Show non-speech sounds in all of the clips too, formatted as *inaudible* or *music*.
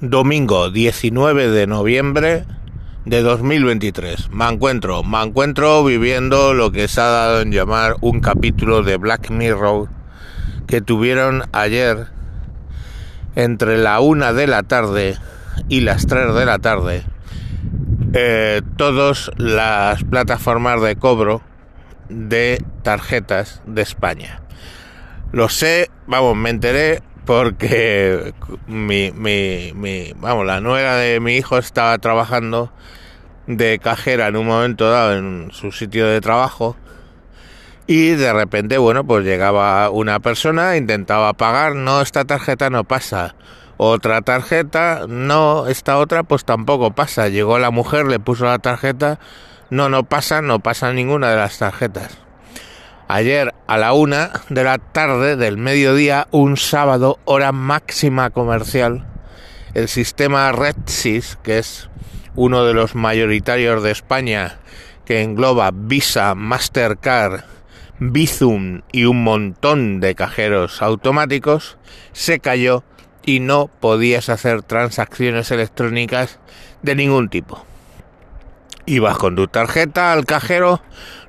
Domingo 19 de noviembre de 2023. Me encuentro, me encuentro viviendo lo que se ha dado en llamar un capítulo de Black Mirror que tuvieron ayer entre la una de la tarde y las 3 de la tarde. Eh, todas las plataformas de cobro de tarjetas de España. Lo sé, vamos, me enteré porque mi, mi, mi, vamos, la nuera de mi hijo estaba trabajando de cajera en un momento dado en su sitio de trabajo y de repente, bueno, pues llegaba una persona, intentaba pagar, no, esta tarjeta no pasa. Otra tarjeta, no, esta otra pues tampoco pasa. Llegó la mujer, le puso la tarjeta, no, no pasa, no pasa ninguna de las tarjetas. Ayer a la una de la tarde del mediodía, un sábado, hora máxima comercial, el sistema RedSys, que es uno de los mayoritarios de España, que engloba Visa, Mastercard, Bizum y un montón de cajeros automáticos, se cayó y no podías hacer transacciones electrónicas de ningún tipo. Ibas con tu tarjeta al cajero,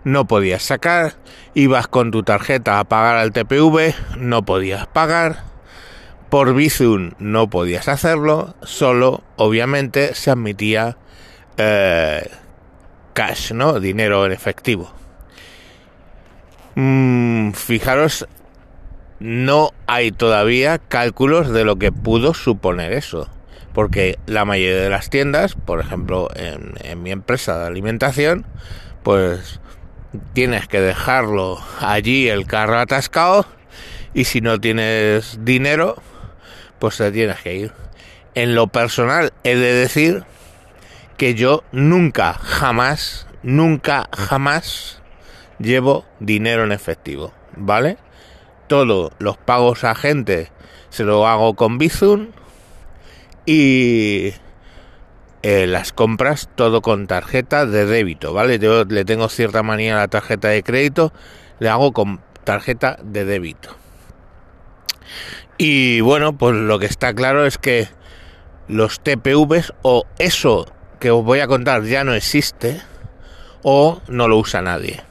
no podías sacar, ibas con tu tarjeta a pagar al TPV, no podías pagar, por Bizum no podías hacerlo, solo obviamente se admitía eh, cash, ¿no? Dinero en efectivo. Mm, fijaros, no hay todavía cálculos de lo que pudo suponer eso porque la mayoría de las tiendas, por ejemplo en, mi empresa de alimentación, pues tienes que dejarlo allí el carro atascado y si no tienes dinero, pues te tienes que ir. En lo personal he de decir que yo nunca, jamás, nunca, jamás llevo dinero en efectivo, ¿vale? Todos los pagos a gente se lo hago con Bizum y eh, las compras todo con tarjeta de débito, ¿vale? Yo le tengo cierta manía a la tarjeta de crédito, le hago con tarjeta de débito. Y bueno, pues lo que está claro es que los TPVs o eso que os voy a contar ya no existe o no lo usa nadie.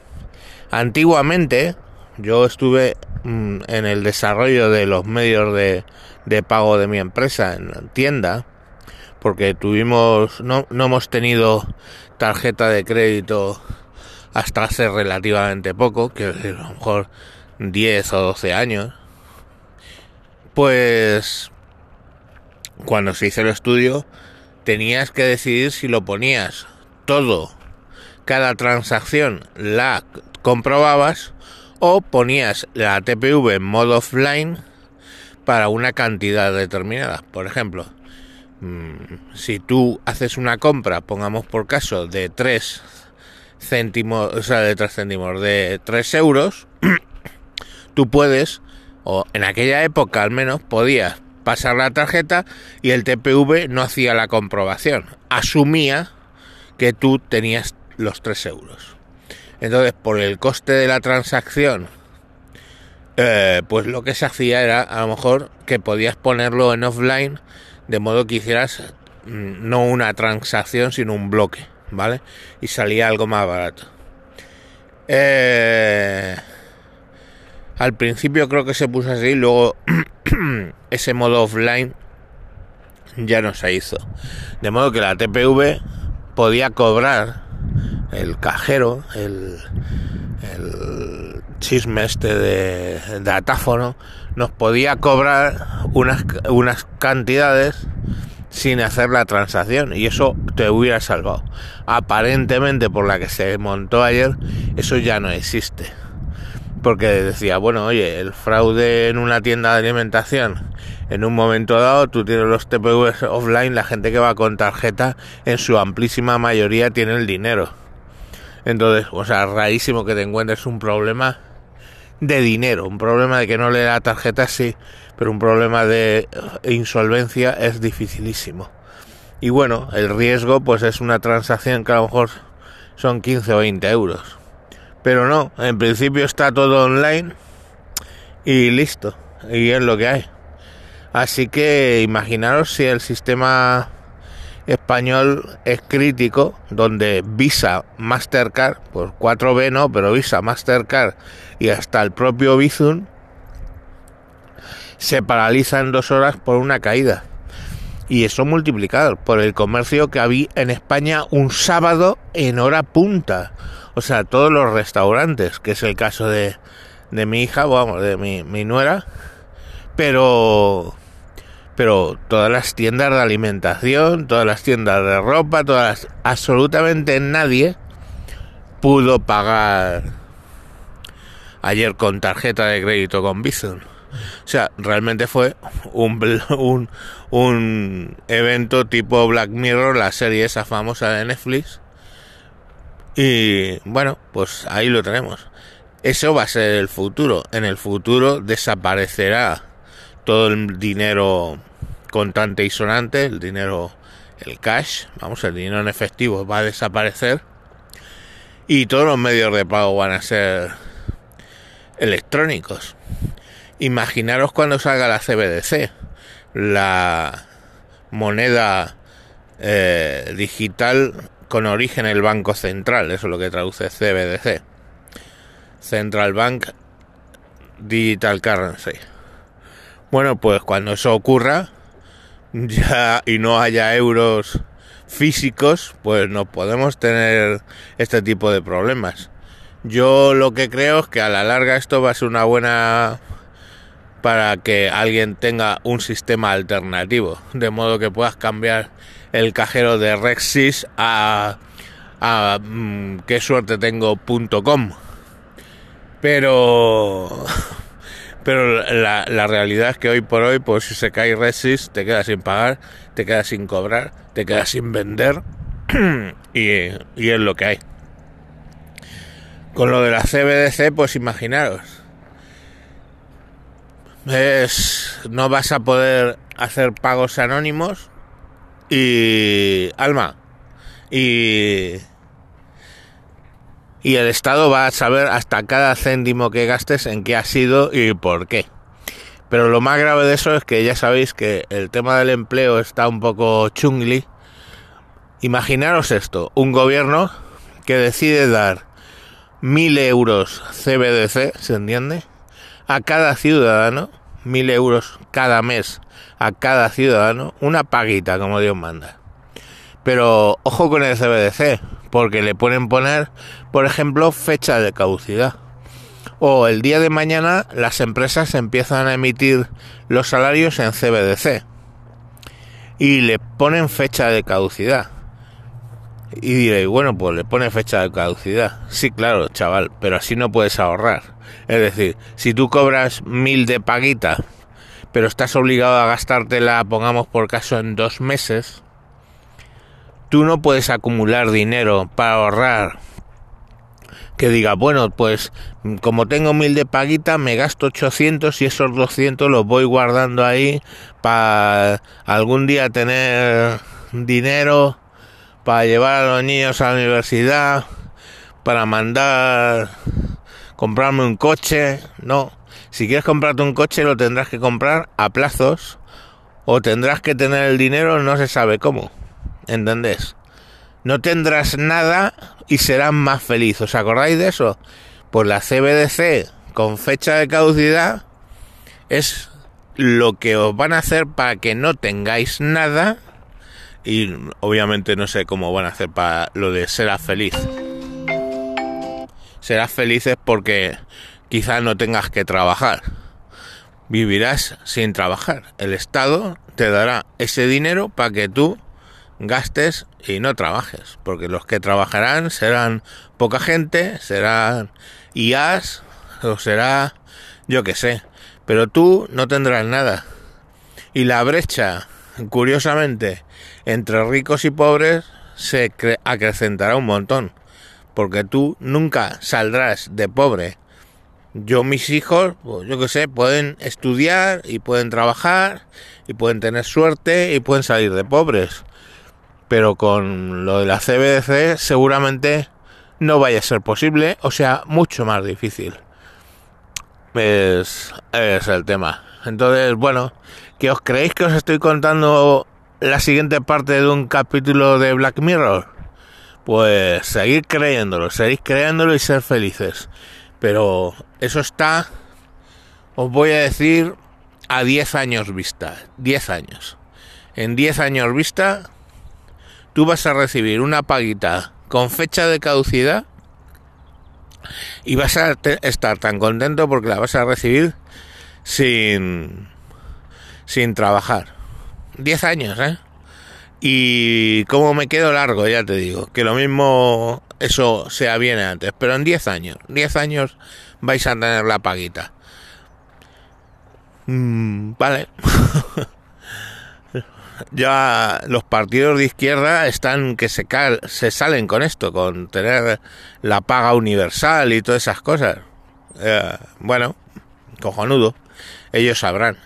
Antiguamente yo estuve mm, en el desarrollo de los medios de, de pago de mi empresa en tienda, porque tuvimos, no, no hemos tenido tarjeta de crédito hasta hace relativamente poco, que a lo mejor 10 o 12 años, pues cuando se hizo el estudio tenías que decidir si lo ponías todo, cada transacción la comprobabas o ponías la TPV en modo offline para una cantidad determinada. Por ejemplo, si tú haces una compra, pongamos por caso, de 3 céntimos, o sea, de 3 céntimos, de 3 euros, *clears throat* tú puedes, o en aquella época al menos, podías pasar la tarjeta y el TPV no hacía la comprobación. Asumía que tú tenías los 3 euros. Entonces, por el coste de la transacción eh, pues lo que se hacía era a lo mejor que podías ponerlo en offline de modo que hicieras mm, no una transacción sino un bloque, ¿vale? Y salía algo más barato. Eh, al principio creo que se puso así, luego *clears throat* ese modo offline ya no se hizo. De modo que la TPV podía cobrar el cajero, el, el chisme este de datáfono, nos podía cobrar unas, unas cantidades sin hacer la transacción y eso te hubiera salvado. Aparentemente por la que se montó ayer, eso ya no existe. Porque decía, bueno, oye, el fraude en una tienda de alimentación, en un momento dado tú tienes los TPVs offline, la gente que va con tarjeta en su amplísima mayoría tiene el dinero entonces, o sea, rarísimo que te encuentres un problema de dinero, un problema de que no le da tarjeta, sí, pero un problema de insolvencia es dificilísimo. Y bueno, el riesgo pues es una transacción que a lo mejor son 15 o 20 euros. Pero no, en principio está todo online y listo. Y es lo que hay. Así que imaginaros si el sistema español es crítico, donde Visa, Mastercard, pues 4B no, pero Visa, Mastercard y hasta el propio Bizum se paraliza en dos horas por una caída. Y eso multiplicado por el comercio que había en España un sábado en hora punta. O sea, todos los restaurantes, que es el caso de, de mi hija, vamos, de mi, mi nuera. Pero pero todas las tiendas de alimentación, todas las tiendas de ropa, todas absolutamente nadie pudo pagar ayer con tarjeta de crédito con Bizum. O sea, realmente fue un, un, un evento tipo Black Mirror, la serie esa famosa de Netflix. Y bueno, pues ahí lo tenemos. Eso va a ser el futuro. En el futuro desaparecerá todo el dinero contante y sonante, el dinero, el cash, vamos, el dinero en efectivo va a desaparecer y todos los medios de pago van a ser electrónicos. Imaginaros cuando salga la CBDC, la moneda eh, digital con origen en el Banco Central, eso es lo que traduce CBDC. Central Bank Digital Currency. Bueno, pues cuando eso ocurra ya y no haya euros físicos, pues no podemos tener este tipo de problemas. Yo lo que creo es que a la larga esto va a ser una buena para que alguien tenga un sistema alternativo, de modo que puedas cambiar el cajero de Rexis a, a mm, suerte tengo.com. Pero pero la, la, realidad es que hoy por hoy, pues si se cae Resist, te quedas sin pagar, te quedas sin cobrar, te quedas sin vender *clears throat* y, y es lo que hay. Con lo de la CBDC, pues imaginaros. Es, no vas a poder hacer pagos anónimos y alma y y el Estado va a saber hasta cada céntimo que gastes en qué ha sido y por qué. Pero lo más grave de eso es que ya sabéis que el tema del empleo está un poco chungli. Imaginaros esto, un gobierno que decide dar mil euros CBDC, ¿se entiende? A cada ciudadano, mil euros cada mes a cada ciudadano, una paguita como Dios manda. Pero ojo con el CBDC, porque le pueden poner, por ejemplo, fecha de caducidad. O el día de mañana las empresas empiezan a emitir los salarios en CBDC y le ponen fecha de caducidad. Y diré, bueno, pues le pone fecha de caducidad. Sí, claro, chaval, pero así no puedes ahorrar. Es decir, si tú cobras mil de paguita, pero estás obligado a gastártela, pongamos por caso, en dos meses, tú no puedes acumular dinero para ahorrar. Que diga, bueno, pues como tengo mil de paguita, me gasto 800 y esos 200 los voy guardando ahí para algún día tener dinero para llevar a los niños a la universidad, para mandar, comprarme un coche. No, si quieres comprarte un coche lo tendrás que comprar a plazos o tendrás que tener el dinero no se sabe cómo. ¿Entendés? No tendrás nada y serás más feliz. ¿Os acordáis de eso? Pues la CBDC con fecha de caducidad es lo que os van a hacer para que no tengáis nada y obviamente no sé cómo van a hacer para lo de serás feliz. Serás felices porque quizás no tengas que trabajar. Vivirás sin trabajar. El Estado te dará ese dinero para que tú gastes y no trabajes, porque los que trabajarán serán poca gente, serán IAs o será yo que sé, pero tú no tendrás nada. Y la brecha, curiosamente, entre ricos y pobres se acrecentará un montón, porque tú nunca saldrás de pobre. Yo, mis hijos, pues, yo que sé, pueden estudiar y pueden trabajar y pueden tener suerte y pueden salir de pobres pero con lo de la CBDC seguramente no vaya a ser posible, o sea, mucho más difícil. Es, es el tema. Entonces, bueno, ¿Que os creéis que os estoy contando la siguiente parte de un capítulo de Black Mirror? Pues seguir creyéndolo, seguir creyéndolo y ser felices. Pero eso está, os voy a decir, a 10 años vista. 10 años. En 10 años vista, tú vas a recibir una paguita con fecha de caducidad y vas a estar tan contento porque la vas a recibir sin sin trabajar. 10 años, ¿eh? Y como me quedo largo, ya te digo, que lo mismo eso sea bien antes, pero en 10 años, 10 años vais a tener la paguita. Mm, vale. *laughs* ya los partidos de izquierda están que se, se salen con esto, con tener la paga universal y todas esas cosas. Eh, bueno, cojonudo, ellos sabrán.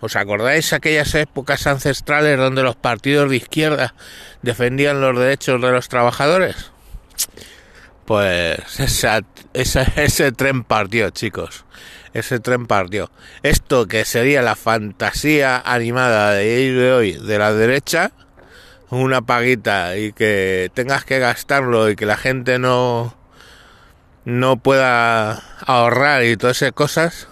¿Os acordáis aquellas épocas ancestrales donde los partidos de izquierda defendían los derechos de los trabajadores? Pues esa, ese tren partió, chicos. Ese tren partió. Esto que sería la fantasía animada de de hoy de la derecha, una paguita y que tengas que gastarlo y que la gente no no pueda ahorrar y todas esas cosas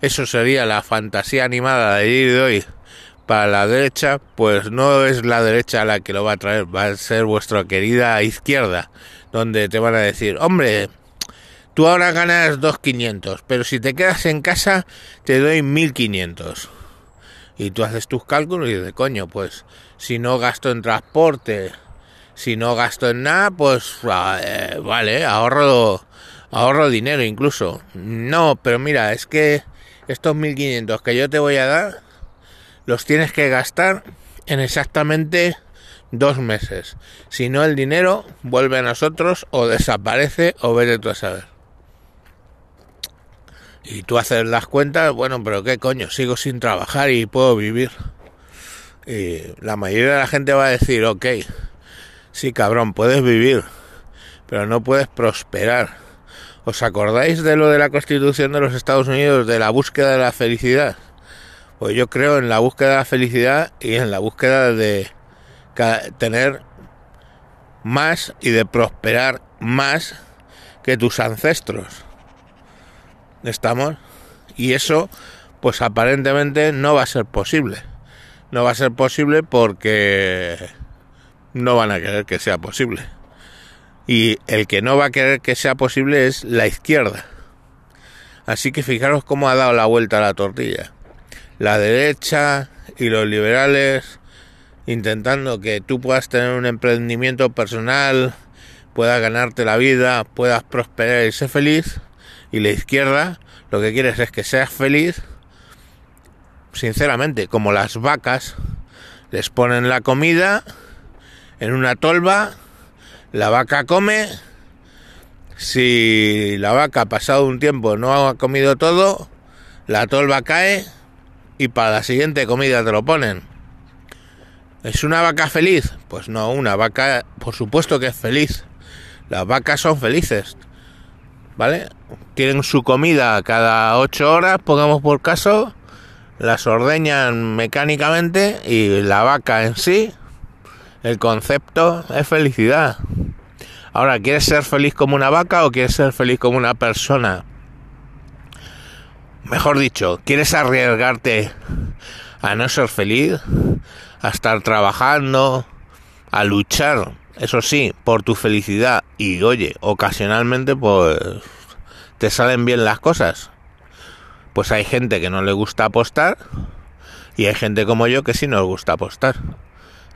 eso sería la fantasía animada de ir de hoy para la derecha, pues no es la derecha la que lo va a traer, va a ser vuestra querida izquierda, donde te van a decir, hombre, tú ahora ganas 2.500, pero si te quedas en casa te doy 1.500. Y tú haces tus cálculos y dices, coño, pues si no gasto en transporte, si no gasto en nada, pues ah, eh, vale, ahorro, ahorro dinero incluso. No, pero mira, es que estos 1500 que yo te voy a dar, los tienes que gastar en exactamente dos meses. Si no, el dinero vuelve a nosotros o desaparece o vete tú a saber. Y tú haces las cuentas, bueno, pero qué coño, sigo sin trabajar y puedo vivir. Y la mayoría de la gente va a decir, ok, sí cabrón, puedes vivir, pero no puedes prosperar ¿Os acordáis de lo de la Constitución de los Estados Unidos, de la búsqueda de la felicidad? Pues yo creo en la búsqueda de la felicidad y en la búsqueda de tener más y de prosperar más que tus ancestros. ¿Estamos? Y eso, pues aparentemente no va a ser posible. No va a ser posible porque no van a querer que sea posible y el que no va a querer que sea posible es la izquierda. Así que fijaros cómo ha dado la vuelta a la tortilla. La derecha y los liberales intentando que tú puedas tener un emprendimiento personal, puedas ganarte la vida, puedas prosperar y ser feliz. Y la izquierda lo que quieres es que seas feliz, sinceramente, como las vacas, les ponen la comida en una tolva la vaca come, si la vaca pasado un tiempo no ha comido todo, la tolva cae y para la siguiente comida te lo ponen. ¿Es una vaca feliz? Pues no, una vaca por supuesto que es feliz. Las vacas son felices. ¿Vale? Tienen su comida cada ocho horas, pongamos por caso, las ordeñan mecánicamente y la vaca en sí el concepto es felicidad. Ahora, ¿quieres ser feliz como una vaca o quieres ser feliz como una persona? Mejor dicho, ¿quieres arriesgarte a no ser feliz? A estar trabajando, a luchar, eso sí, por tu felicidad. Y oye, ocasionalmente pues te salen bien las cosas. Pues hay gente que no le gusta apostar y hay gente como yo que sí nos gusta apostar.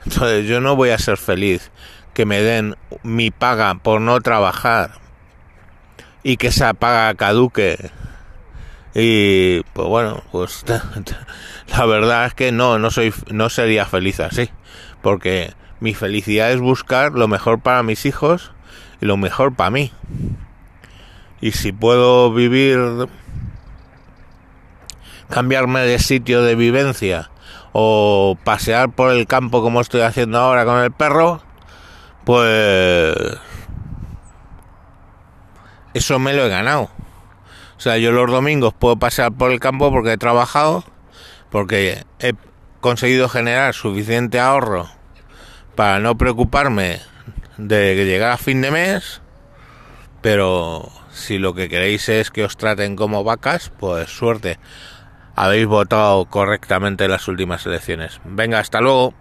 Entonces yo no voy a ser feliz que me den mi paga por no trabajar y que esa paga caduque. Y pues bueno, pues *laughs* la verdad es que no, no soy, no sería feliz así, porque mi felicidad es buscar lo mejor para mis hijos y lo mejor para mí. Y si puedo vivir, cambiarme de sitio de vivencia o pasear por el campo como estoy haciendo ahora con el perro, pues eso me lo he ganado. O sea, yo los domingos puedo pasear por el campo porque he trabajado, porque he conseguido generar suficiente ahorro para no preocuparme de llegar a fin de mes, pero si lo que queréis es que os traten como vacas, pues suerte. Habéis votado correctamente en las últimas elecciones. Venga, hasta luego.